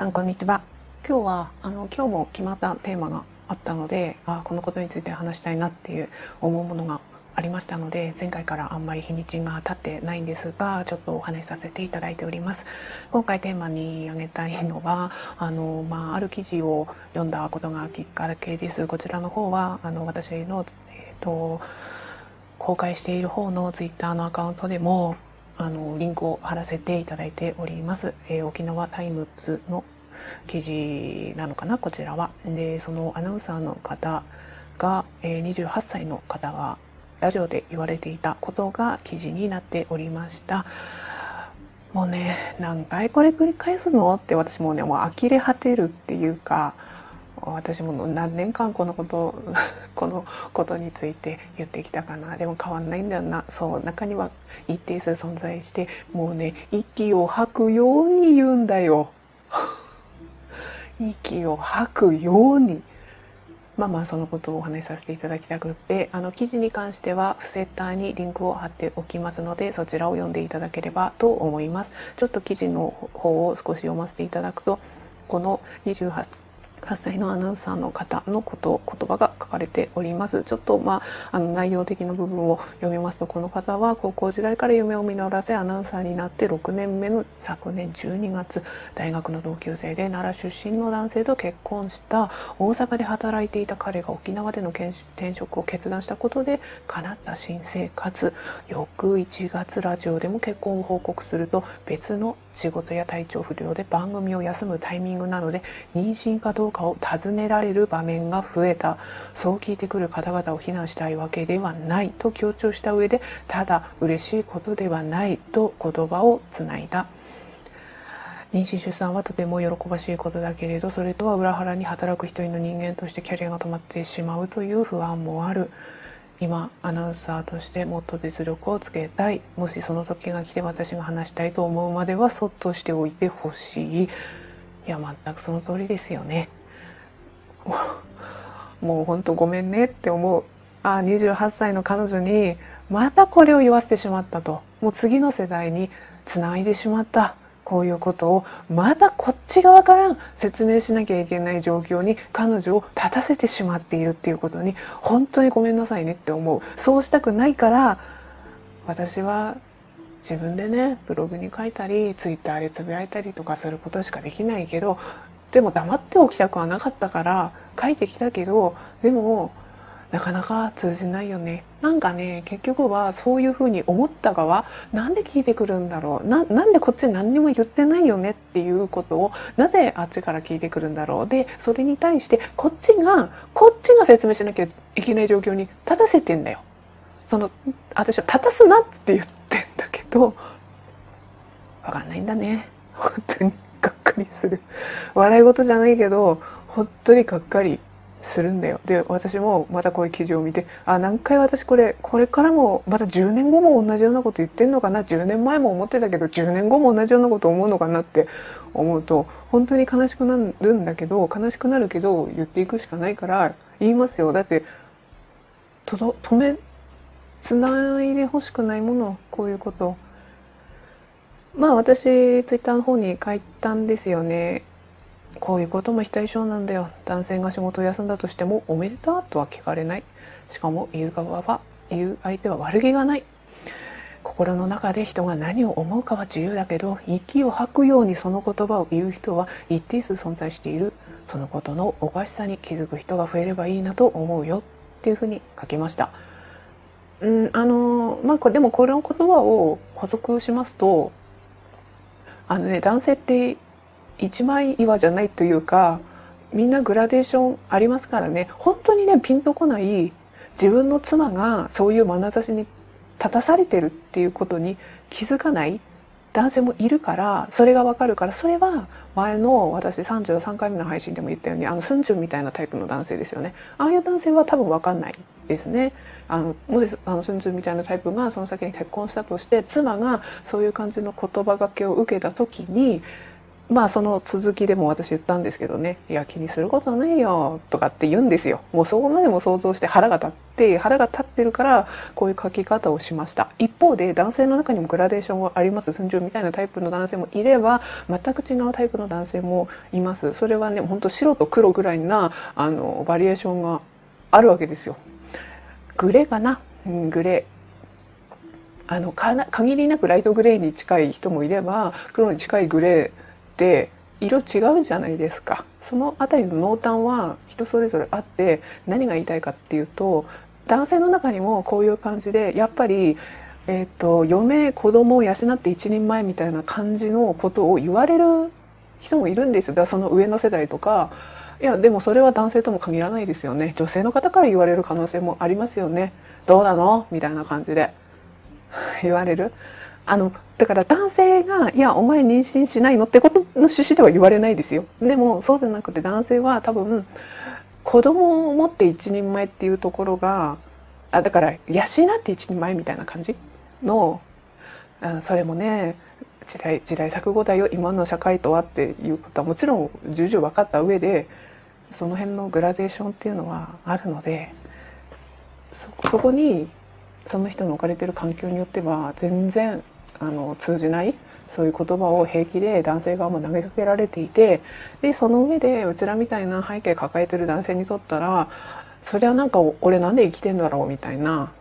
さんこんにちは。今日はあの今日も決まったテーマがあったのであこのことについて話したいなっていう思うものがありましたので前回からあんまり日にちが経ってないんですがちょっとお話しさせていただいております。今回テーマに挙げたいのはあの、まあ、ある記事を読んだことがきっかけです。こちらの方はあの私の、えーと、公開している方のツイッターのアカウントでもあのリンクを貼らせていただいております、えー、沖縄タイムズの記事なのかな？こちらは。でそのアナウンサーの方が、えー、28歳の方がラジオで言われていたことが記事になっておりました。もうね何回これ繰り返すの？って私もねもう呆れ果てるっていうか私も何年間このこと このことについて言ってきたかな。でも変わんないんだよな。そう中には一定数存在してもうね息を吐くように言うんだよ。息を吐くように。まあまあそのことをお話しさせていただきたくってあの記事に関してはフセッターにリンクを貼っておきますのでそちらを読んでいただければと思います。ちょっと記事の方を少し読ませていただくとこの28 8歳のアナウンサーの方のこと言葉が書かれております。ちょっとまああの内容的な部分を読みますとこの方は高校時代から夢を実らせアナウンサーになって6年目の昨年12月大学の同級生で奈良出身の男性と結婚した。大阪で働いていた彼が沖縄での転職を決断したことで叶った新生活。翌1月ラジオでも結婚を報告すると別の仕事や体調不良で番組を休むタイミングなので妊娠かどうかを尋ねられる場面が増えた。そう聞いてくる方々を非難したいわけではない。と強調した上でただ嬉しいことではないと言葉をつないだ。妊娠出産はとても喜ばしいことだけれどそれとは裏腹に働く一人の人間としてキャリアが止まってしまうという不安もある。今アナウンサーとしてもっと実力をつけたい。もしその時が来て私が話したいと思うまではそっとしておいてほしい。いや全くその通りですよね。もうほんとごめんねって思う。あ28歳の彼女にまたこれを言わせてしまったと。もう次の世代につないでしまった。こういうことをまたこっち側から説明しなきゃいけない状況に彼女を立たせてしまっているっていうことに本当にごめんなさいねって思う。そうしたくないから私は自分でねブログに書いたりツイッターでつぶやいたりとかすることしかできないけどでも黙っておきたくはなかったから書いてきたけどでもなかなか通じないよね。なんかね結局はそういうふうに思った側なんで聞いてくるんだろう。ななんでこっち何にも言ってないよねっていうことをなぜあっちから聞いてくるんだろう。でそれに対してこっちがこっちが説明しなきゃいけない状況に立たせてんだよ。その私は立たすなって言ってんだけどわかんないんだね。本当にがっかりする。笑い事じゃないけど本当にがっかり。するんだよ。で私もまたこういう記事を見てあ何回私これこれからもまた10年後も同じようなこと言ってんのかな10年前も思ってたけど10年後も同じようなこと思うのかなって思うと本当に悲しくなるんだけど悲しくなるけど言っていくしかないから言いますよ。だってとど止めつないでほしくないものこういうこと。まあ私ツイッターの方に書いたんですよね。こういうことも非対称なんだよ。男性が仕事を休んだとしてもおめでとうとは聞かれない。しかも言う側は言う相手は悪気がない。心の中で人が何を思うかは自由だけど息を吐くようにその言葉を言う人は一定数存在している。そのことのおかしさに気づく人が増えればいいなと思うよ。っていうふうに書きました。うんあのまあでもこれの言葉を補足しますとあのね男性って一枚岩じゃないというかみんなグラデーションありますからね。本当にねピンとこない自分の妻がそういう眼差しに立たされてるっていうことに気づかない男性もいるからそれがわかるからそれは前の私33回目の配信でも言ったようにあのスンジュンみたいなタイプの男性ですよね。ああいう男性は多分わかんないですね。あのもしあのスンジュンみたいなタイプがその先に結婚したとして妻がそういう感じの言葉がけを受けた時にまあその続きでも私言ったんですけどね、いや気にすることないよとかって言うんですよ。もうそこまでも想像して腹が立って、腹が立ってるからこういう書き方をしました。一方で男性の中にもグラデーションがあります。寸上みたいなタイプの男性もいれば、全く違うタイプの男性もいます。それはね、ほんと白と黒ぐらいなあのバリエーションがあるわけですよ。グレーかな、うん、グレー。あの限りなくライトグレーに近い人もいれば黒に近いグレーって色違うじゃないですか。その辺りの濃淡は人それぞれあって何が言いたいかっていうと男性の中にもこういう感じでやっぱりえーと、嫁子供を養って一人前みたいな感じのことを言われる人もいるんですよ。だからその上の世代とか。いやでもそれは男性とも限らないですよね。女性の方から言われる可能性もありますよね。どうなの？みたいな感じで。言われる。あのだから男性が「いやお前妊娠しないの?」ってことの趣旨では言われないですよでもそうじゃなくて男性は多分子供を持って一人前っていうところがあだから養って一人前みたいな感じのあそれもね時代時代錯誤だよ今の社会とはっていうことはもちろん重々分かった上でその辺のグラデーションっていうのはあるのでそこにその人の置かれてる環境によっては全然あの通じないそういう言葉を平気で男性側も投げかけられていてでその上でうちらみたいな背景抱えてる男性にとったらそりゃなんか俺なんで生きてんだろうみたいな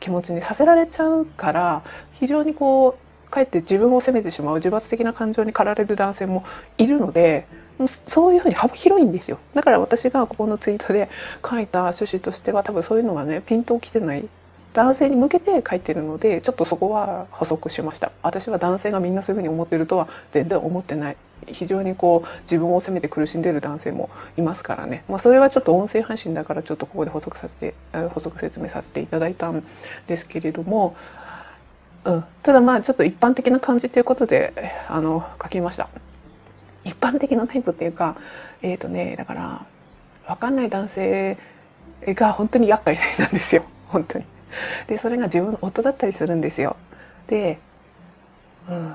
気持ちにさせられちゃうから非常にこうかえって自分を責めてしまう自罰的な感情に駆られる男性もいるのでそういうふうに幅広いんですよ。だから私がここのツイートで書いた趣旨としては多分そういうのがねピンときてない男性に向けて書いてるのでちょっとそこは補足しました。私は男性がみんなそういうふうに思ってるとは全然思ってない。非常にこう自分を責めて苦しんでる男性もいますからね、まあ、それはちょっと音声配信だからちょっとここで補足させて補足説明させていただいたんですけれども、うん、ただまあちょっと一般的な感じということであの書きました。一般的なタイプっていうかえっ、ー、とねだから分かんない男性が本当に厄介なんですよ。本当に。でそれが自分の夫だったりするんですよ。でうん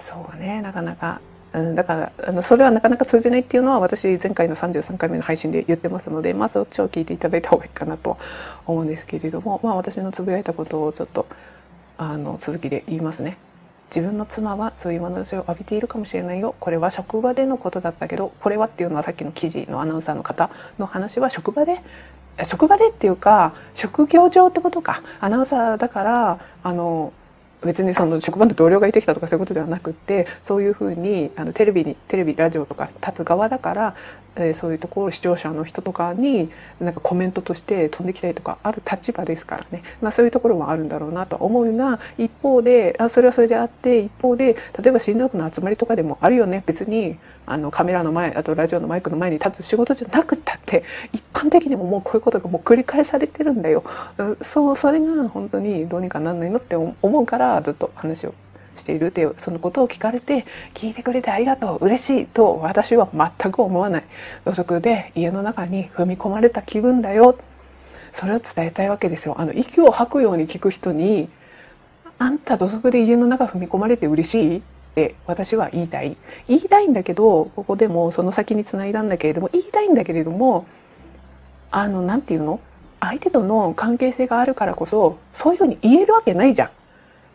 そうねなかなか、うん、だからあのそれはなかなか通じないっていうのは私前回の33回目の配信で言ってますのでまずそっちを聞いていただいた方がいいかなと思うんですけれどもまあ私のつぶやいたことをちょっとあの続きで言いますね。自分の妻はそういう眼差しを浴びているかもしれないよ。これは職場でのことだったけどこれはっていうのはさっきの記事のアナウンサーの方の話は職場で職場でっていうか職業上ってことか。アナウンサーだからあの別にその職場の同僚がいてきたとかそういうことではなくってそういうふうにあのテレビにテレビラジオとか立つ側だから、えー、そういうところ視聴者の人とかになんかコメントとして飛んできたりとかある立場ですからね、まあ、そういうところもあるんだろうなと思うが一方であそれはそれであって一方で例えば心臓部の集まりとかでもあるよね。別にあのカメラの前あとラジオのマイクの前に立つ仕事じゃなくったって一般的にももうこういうことがもう繰り返されてるんだよ。そうそれが本当にどうにかなんないのって思うからずっと話をしているってそのことを聞かれて聞いてくれてありがとう。嬉しいと私は全く思わない。土足で家の中に踏み込まれた気分だよ。それを伝えたいわけですよ。あの息を吐くように聞く人にあんた土足で家の中踏み込まれて嬉しい？って私は言いたい。言いたいんだけどここでもその先につないだんだけれども言いたいんだけれどもあの何て言うの？相手との関係性があるからこそそういうふうに言えるわけないじゃん。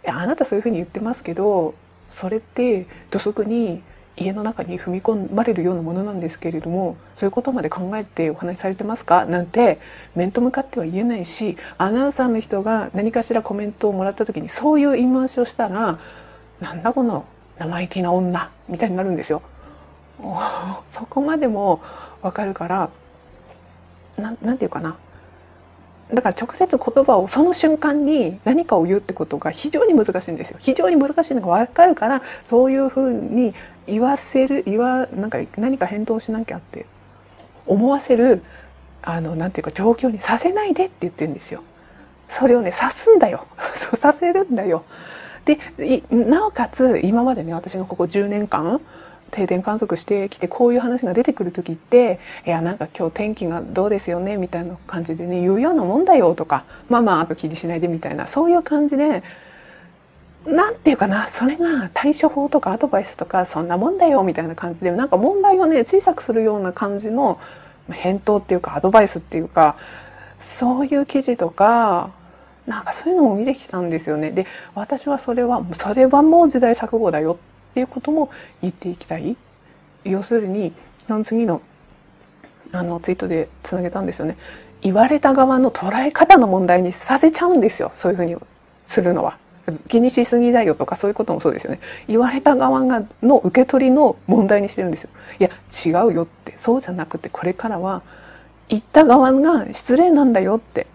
いやあなたそういうふうに言ってますけどそれって土足に家の中に踏み込まれるようなものなんですけれどもそういうことまで考えてお話しされてますか？なんて面と向かっては言えないしアナウンサーの人が何かしらコメントをもらった時にそういう言い回しをしたらなんだこの生意気な女みたいになるんですよ。そこまでもわかるからななんていうかなだから直接言葉をその瞬間に何かを言うってことが非常に難しいんですよ。非常に難しいのが分かるからそういうふうに言わせる言わなんか何か返答しなきゃって思わせるあのなんていうか状況にさせないでって言ってるんですよ。それをねさすんだよ。そうさせるんだよ。でなおかつ今までね私がここ10年間定点観測してきてこういう話が出てくる時って「いやなんか今日天気がどうですよね」みたいな感じでね言うようなもんだよとか「まあまああと気にしないで」みたいなそういう感じでなんていうかなそれが対処法とかアドバイスとかそんなもんだよみたいな感じでなんか問題をね小さくするような感じの返答っていうかアドバイスっていうかそういう記事とかなんかそういうのも見てきたんですよね。で私はそれはそれはもう時代錯誤だよっていうことも言っていきたい。要するにその次のあのツイートでつなげたんですよね。言われた側の捉え方の問題にさせちゃうんですよそういうふうにするのは。気にしすぎだよとかそういうこともそうですよね言われた側がの受け取りの問題にしてるんですよいや違うよってそうじゃなくてこれからは言った側が失礼なんだよって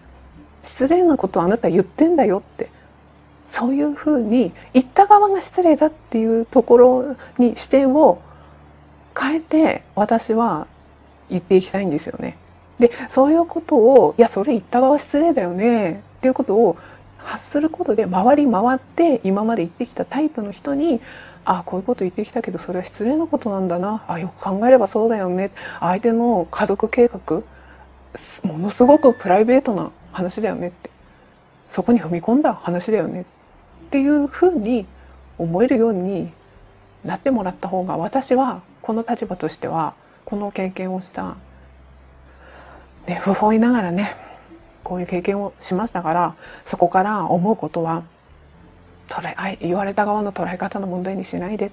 失礼なことをあなた言ってんだよってそういうふうに言った側が失礼だっていうところに視点を変えて私は言っていきたいんですよね。でそういうことをいやそれ言った側失礼だよね。っていうことを発することで回り回って今まで言ってきたタイプの人にあこういうこと言ってきたけどそれは失礼なことなんだな。あよく考えればそうだよね。相手の家族計画ものすごくプライベートな話だよねって。そこに踏み込んだ話だよねって。っていうふうに思えるようになってもらった方が私はこの立場としてはこの経験をしたね不本意ながらねこういう経験をしましたからそこから思うことは捉え言われた側の捉え方の問題にしないで。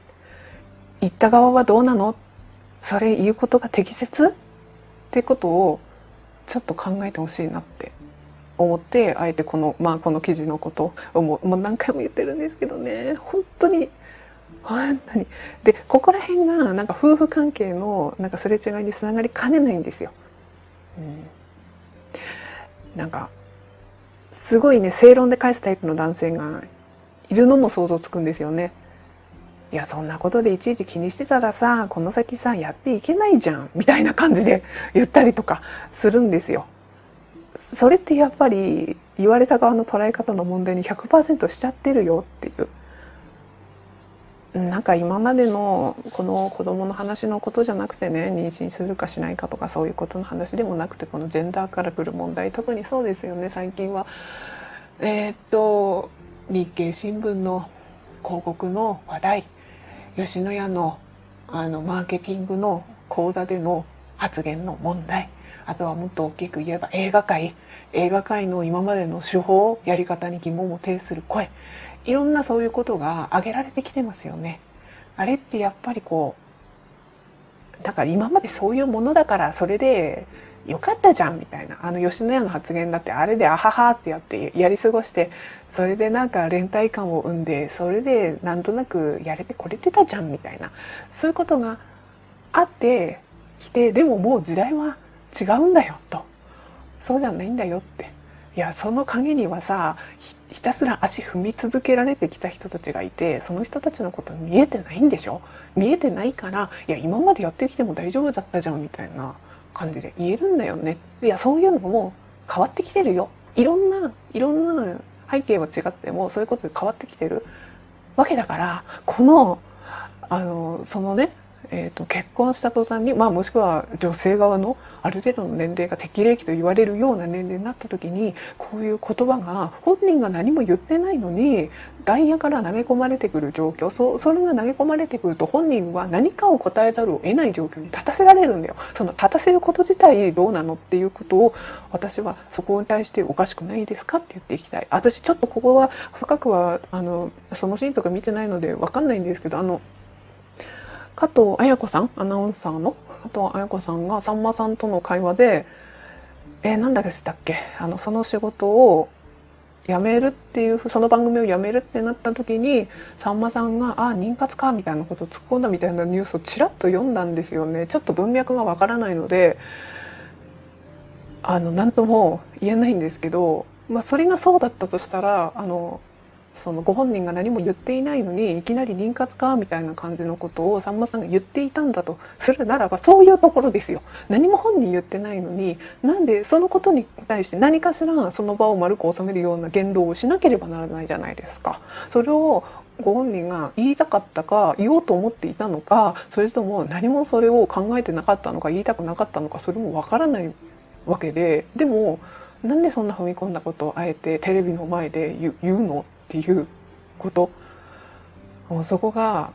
言った側はどうなの？それ言うことが適切？ってことをちょっと考えてほしいなって思ってあえてこの,、まあ、この記事のことをもう何回も言ってるんですけどね本当に本当にでここら辺がなんか夫婦関係のなんかすれ違いにつながりかねないんですよ。うんなんかすごいね正論で返すタイプの男性がいるのも想像つくんですよね。いやそんなことでいちいち気にしてたらさこの先さやっていけないじゃんみたいな感じで言ったりとかするんですよ。それってやっぱり言われた側の捉え方の問題に100%しちゃってるよっていうなんか今までのこの子供の話のことじゃなくてね妊娠するかしないかとかそういうことの話でもなくてこのジェンダーから来る問題特にそうですよね最近は。えー、っと日経新聞の広告の話題吉野家のあのマーケティングの講座での発言の問題あとはもっと大きく言えば映画界映画界の今までの手法やり方に疑問を呈する声いろんなそういうことが挙げられてきてますよね。あれってやっぱりこうだから今までそういうものだからそれでよかったじゃんみたいなあの吉野家の発言だってあれであははってやってやり過ごしてそれでなんか連帯感を生んでそれでなんとなくやれてこれてたじゃんみたいなそういうことがあってきてでももう時代は違うんだよと。そうじゃないんだよって。いやその陰にはさひたすら足踏み続けられてきた人たちがいてその人たちのこと見えてないんでしょ？見えてないからいや今までやってきても大丈夫だったじゃんみたいな感じで言えるんだよね。いやそういうのも変わってきてるよ。いろんないろんな背景は違ってもそういうことで変わってきてるわけだからこのあのそのねえーと、結婚した途端に、まあ、もしくは女性側のある程度の年齢が適齢期と言われるような年齢になった時にこういう言葉が本人が何も言ってないのに 外野から投げ込まれてくる状況そそれが投げ込まれてくると本人は何かを答えざるを得ない状況に立たせられるんだよ。その立たせること自体どうなのっていうことを私はそこに対しておかしくないですかって言っていきたい。私ちょっとここは深くはあのそのシーンとか見てないので分かんないんですけどあの加藤綾子さん？アナウンサーの？加藤綾子さんがさんまさんとの会話でえー、なんだっけ？あのその仕事を辞めるっていうその番組を辞めるってなった時にさんまさんが「あ妊活か」みたいなことを突っ込んだみたいなニュースをちらっと読んだんですよね。ちょっと文脈がわからないのであの何とも言えないんですけど、まあ、それがそうだったとしたらあのそのご本人が何も言っていないのにいきなり妊活かみたいな感じのことをさんまさんが言っていたんだとするならばそういうところですよ。何も本人言ってないのになんでそのことに対して何かしらその場を丸く収めるような言動をしなければならないじゃないですか。それをご本人が言いたかったか言おうと思っていたのかそれとも何もそれを考えてなかったのか言いたくなかったのかそれもわからないわけででもなんでそんな踏み込んだことをあえてテレビの前で言うのっていうこともうそこが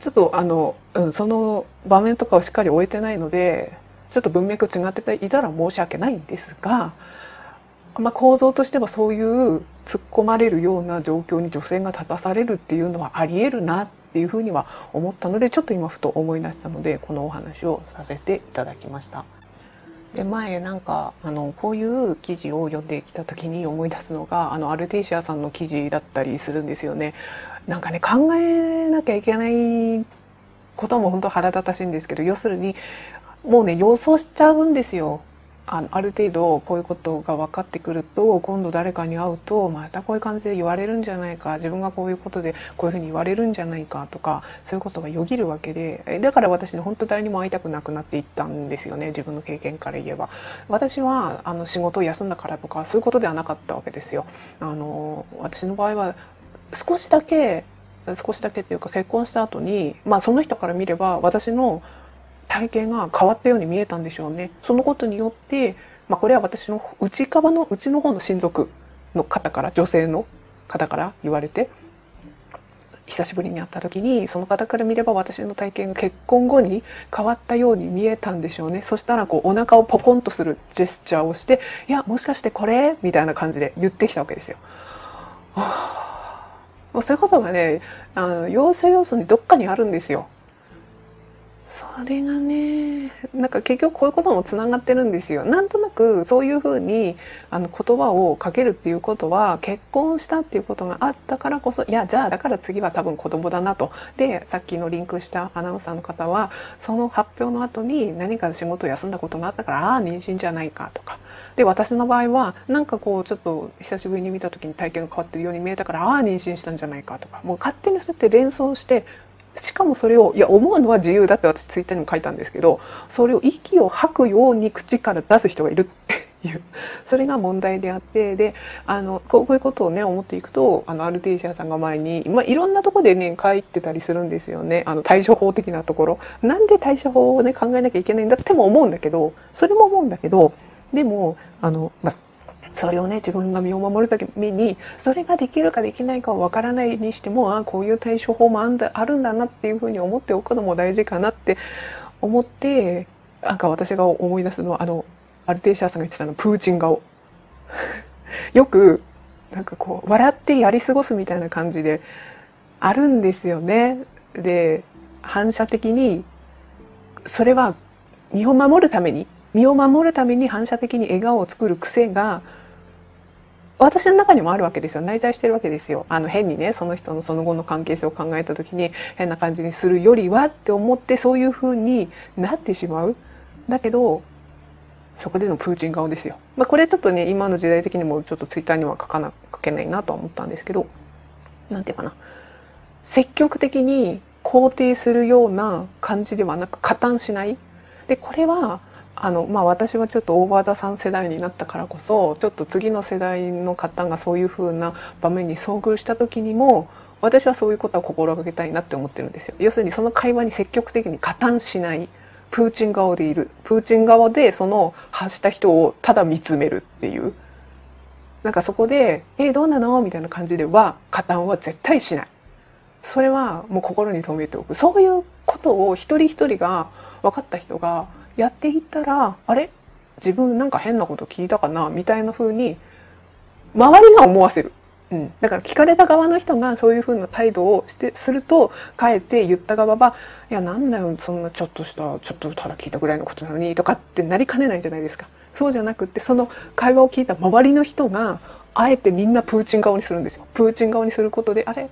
ちょっとあの、うん、その場面とかをしっかり終えてないのでちょっと文脈違っていたら申し訳ないんですが、まあ、構造としてはそういう突っ込まれるような状況に女性が立たされるっていうのはありえるなっていうふうには思ったのでちょっと今ふと思い出したのでこのお話をさせていただきました。で前なんかあのこういう記事を読んできた時に思い出すのがあのアルテイシアさんの記事だったりするんですよね。なんかね考えなきゃいけないことも本当腹立たしいんですけど要するにもうね予想しちゃうんですよ。あある程度こういうことが分かってくると今度誰かに会うとまたこういう感じで言われるんじゃないか自分がこういうことでこういうふうに言われるんじゃないかとかそういうことがよぎるわけでだから私ね本当誰にも会いたくなくなっていったんですよね自分の経験から言えば。私はあの仕事を休んだからとかそういうことではなかったわけですよ。あの私の場合は少しだけ少しだけっていうか結婚した後にまあその人から見れば私の体験が変わったように見えたんでしょうね。そのことによって、まあ、これは私の内側の内の方の親族の方から女性の方から言われて久しぶりに会った時にその方から見れば私の体験が結婚後に変わったように見えたんでしょうねそしたらこうお腹をポコンとするジェスチャーをして「いやもしかしてこれ?」みたいな感じで言ってきたわけですよ。はあ、そういうことがねあの要素要素にどっかにあるんですよ。それがねなんか結局こういうこともつながってるんですよ。なんとなくそういうふうにあの言葉をかけるっていうことは結婚したっていうことがあったからこそいやじゃあだから次は多分子供だなと。でさっきのリンクしたアナウンサーの方はその発表の後に何か仕事を休んだことがあったからああ妊娠じゃないかとか。で私の場合はなんかこうちょっと久しぶりに見た時に体験が変わってるように見えたからああ妊娠したんじゃないかとか。もう勝手にそうやって連想してしかもそれをいや思うのは自由だって私ツイッターにも書いたんですけどそれを息を吐くように口から出す人がいるっていう。それが問題であってであのこういうことをね思っていくとあのアルテイシアさんが前に、まあ、いろんなとこでね書いてたりするんですよね。あの対処法的なところ。なんで対処法をね考えなきゃいけないんだっても思うんだけどそれも思うんだけどでもあの、まあそれをね自分が身を守るためにそれができるかできないかをわからないにしてもあこういう対処法もあんだあるんだなっていうふうに思っておくのも大事かなって思ってなんか私が思い出すのはあのアルテーシャーさんが言ってたのプーチン顔 よくなんかこう笑ってやり過ごすみたいな感じであるんですよね。で反射的にそれは身を守るために身を守るために反射的に笑顔を作る癖が私の中にもあるわけですよ。内在してるわけですよ。あの変にねその人のその後の関係性を考えた時に変な感じにするよりはって思ってそういう風になってしまう。だけどそこでのプーチン顔ですよ、まあ、これちょっとね今の時代的にもちょっとツイッターには書かな書けないなとは思ったんですけど何て言うかな。積極的に肯定するような感じではなく加担しない。でこれはあのまあ、私はちょっとオーバーザさん世代になったからこそちょっと次の世代の方がそういうふうな場面に遭遇した時にも私はそういうことは心がけたいなって思ってるんですよ。要するにその会話に積極的に加担しないプーチン側でいるプーチン側でその発した人をただ見つめるっていうなんかそこで「え、どうなの?」みたいな感じでは加担は絶対しないそれはもう心に留めておくそういうことを一人一人が分かった人がやっていったらあれ？自分なんか変なこと聞いたかな？みたいな風に周りが思わせる。うん、だから聞かれた側の人がそういう風な態度をしてするとかえって言った側は「いやなんだよそんなちょっとしたちょっとただ聞いたぐらいのことなのに」とかってなりかねないじゃないですか。そうじゃなくってその会話を聞いた周りの人があえてみんなプーチン顔にするんですよ。プーチン顔にすることで、あれ？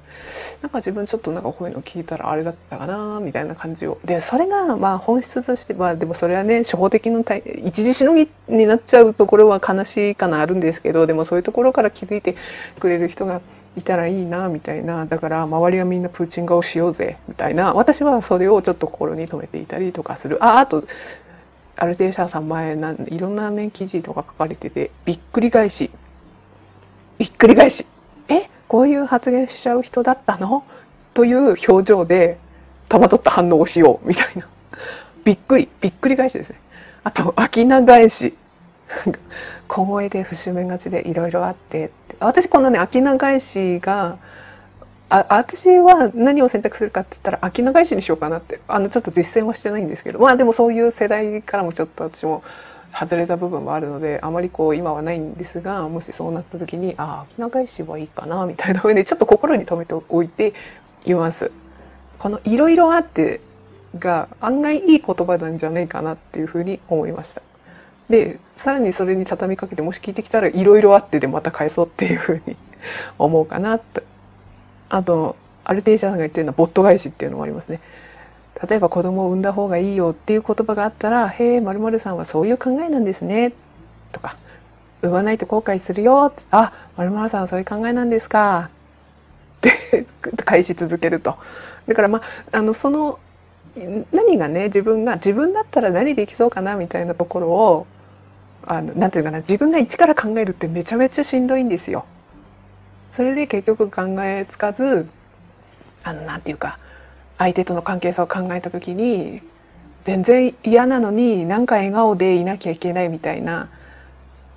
なんか自分ちょっとなんかこういうの聞いたらあれだったかなみたいな感じを。で、それがまあ本質としては、でもそれはね、初歩的の一時しのぎになっちゃうところは悲しいかなあるんですけど、でもそういうところから気づいてくれる人がいたらいいなみたいな。だから周りはみんなプーチン顔しようぜみたいな。私はそれをちょっと心に留めていたりとかする。あ、あと、アルテーシャーさん前なんいろんなね記事とか書かれててびっくり返しびっくり返し、えこういう発言しちゃう人だったの？という表情で戸惑った反応をしようみたいな。びっくり、びっくり返しですね。あと、秋名返し。小声で節目がちでいろいろあって私このね秋名返しがあ私は何を選択するかって言ったら秋長石にしようかなってあのちょっと実践はしてないんですけどまあでもそういう世代からもちょっと私も外れた部分もあるのであまりこう今はないんですがもしそうなった時にああ秋長石はいいかなみたいな風にちょっと心に留めておいています。このいろいろあってが案外いい言葉なんじゃないかなっていうふうに思いました。で、さらにそれに畳みかけてもし聞いてきたらいろいろあってでまた返そうっていうふうに 思うかなとあと、アルテイシャさんが言ってるのはボット返しっていうのもありますね。例えば子供を産んだ方がいいよっていう言葉があったら、へえ、まるさんはそういう考えなんですね。とか、産まないと後悔するよ。あ、まるさんはそういう考えなんですか。って 返し続けると。だからまあ、あの、その、何がね、自分が、自分だったら何できそうかなみたいなところを、あの、なんていうかな、自分が一から考えるってめちゃめちゃしんどいんですよ。それで結局考えつかずあのなんていうか相手との関係性を考えた時に全然嫌なのになんか笑顔でいなきゃいけないみたいな、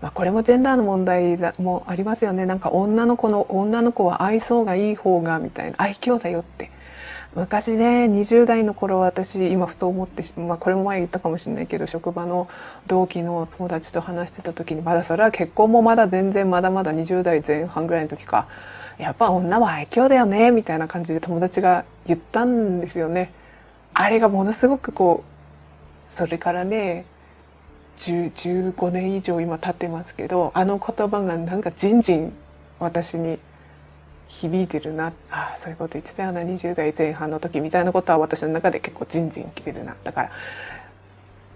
まあ、これもジェンダーの問題もありますよね。なんか女の子の女の子は愛想がいい方がみたいな。愛嬌だよって。昔ね20代の頃私今ふと思って、まあ、これも前言ったかもしれないけど職場の同期の友達と話してた時にまだそれは結婚もまだ全然まだまだ20代前半ぐらいの時か。やっぱ女は愛嬌だよねみたいな感じで友達が言ったんですよね。あれがものすごくこうそれからね15年以上今経ってますけどあの言葉がなんかじんじん私に響いてるなああそういうこと言ってたよな20代前半の時みたいなことは私の中で結構じんじんきてるなだから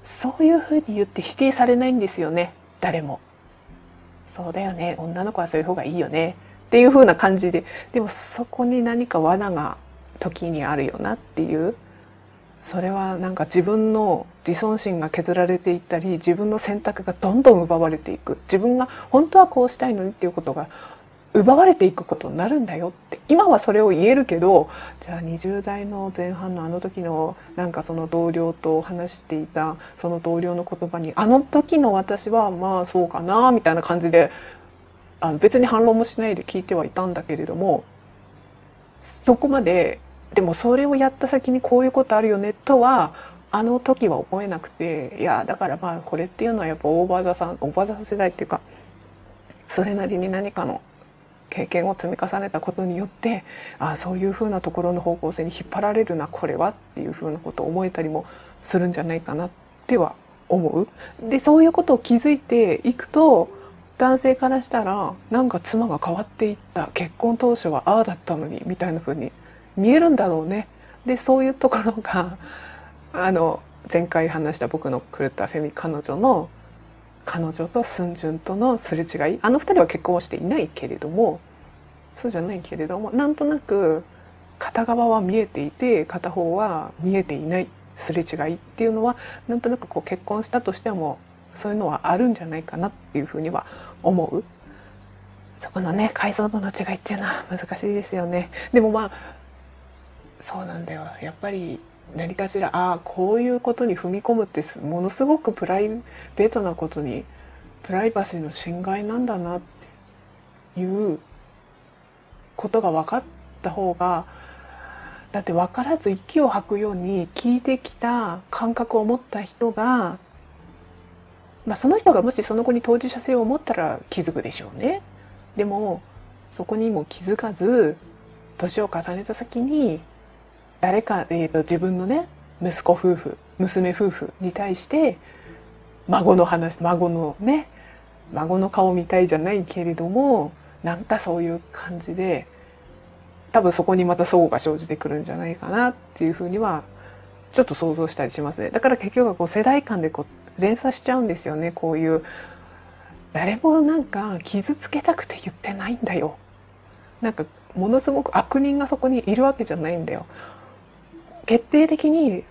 そういうふうに言って否定されないんですよね誰も。そうだよね女の子はそういう方がいいよねっていう風な感じででもそこに何か罠が時にあるよなっていう。それはなんか自分の自尊心が削られていったり自分の選択がどんどん奪われていく。自分が本当はこうしたいのにっていうことが奪われていくことになるんだよって。今はそれを言えるけどじゃあ20代の前半のあの時のなんかその同僚と話していたその同僚の言葉にあの時の私はまあそうかなみたいな感じであの別に反論もしないで聞いてはいたんだけれどもそこまででもそれをやった先にこういうことあるよねとはあの時は思えなくていやだからまあこれっていうのはやっぱオーバーザさんオーバーザ世代っていうかそれなりに何かの経験を積み重ねたことによってああそういうふうなところの方向性に引っ張られるなこれはっていうふうなことを思えたりもするんじゃないかなっては思う。でそういうことを気づいていくと男性からしたらなんか妻が変わっていった結婚当初はああだったのにみたいな風に見えるんだろうね。でそういうところが あの前回話した僕の狂ったフェミ彼女の彼女とスンジュンとのすれ違いあの二人は結婚をしていないけれどもそうじゃないけれどもなんとなく片側は見えていて片方は見えていないすれ違いっていうのはなんとなくこう結婚したとしてもそういうのはあるんじゃないかなっていうふうには思う？そこのね解像度の違いっていうのは難しいですよね。でもまあそうなんだよ。やっぱり何かしらああこういうことに踏み込むってものすごくプライベートなことにプライバシーの侵害なんだなっていうことが分かった方がだって分からず息を吐くように聞いてきた感覚を持った人が、まあ、その人がもしその子に当事者性を持ったら気づくでしょうね。でもそこにも気づかず年を重ねた先に誰か、えーと、自分のね息子夫婦娘夫婦に対して孫の話孫のね孫の顔見たいじゃないけれどもなんかそういう感じで多分そこにまた相互が生じてくるんじゃないかなっていうふうにはちょっと想像したりしますねだから結局はこう世代間でこう連鎖しちゃうんですよねこういう誰もなんか傷つけたくて言ってないんだよなんかものすごく悪人がそこにいるわけじゃないんだよ決定的に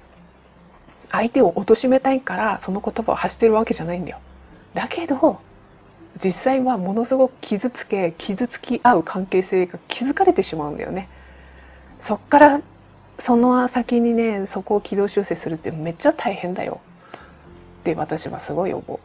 相手を貶めたいからその言葉を発してるわけじゃないんだよ。だけど実際はものすごく傷つけ傷つき合う関係性が築かれてしまうんだよね。そっからその先にねそこを軌道修正するってめっちゃ大変だよって私はすごい思う。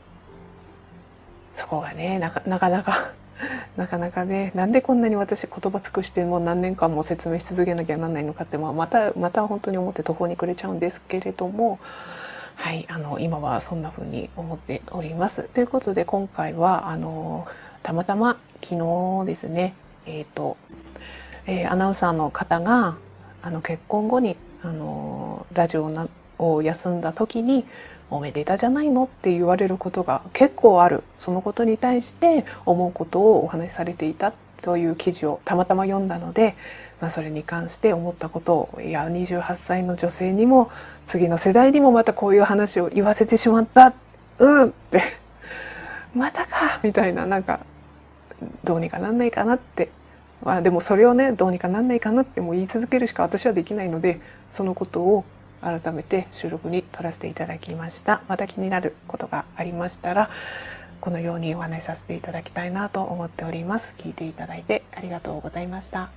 そこがねなかなかなか なかなかねなんでこんなに私言葉尽くしても何年間も説明し続けなきゃなんないのかって、まあ、またまた本当に思って途方に暮れちゃうんですけれどもはいあの今はそんな風に思っております。ということで今回はあのたまたま昨日ですねえっ、ー、と、えー、アナウンサーの方があの結婚後にあのラジオを休んだ時におめでたじゃないの？って言われることが結構ある。そのことに対して思うことをお話しされていたという記事をたまたま読んだので、まあ、それに関して思ったことをいや28歳の女性にも次の世代にもまたこういう話を言わせてしまった。うんって。またか。みたいな。なんかどうにかなんないかなって。まあでもそれをねどうにかなんないかなってもう言い続けるしか私はできないのでそのことを改めて収録に撮らせていただきました。また気になることがありましたらこのようにお話しさせていただきたいなと思っております。聞いていただいてありがとうございました。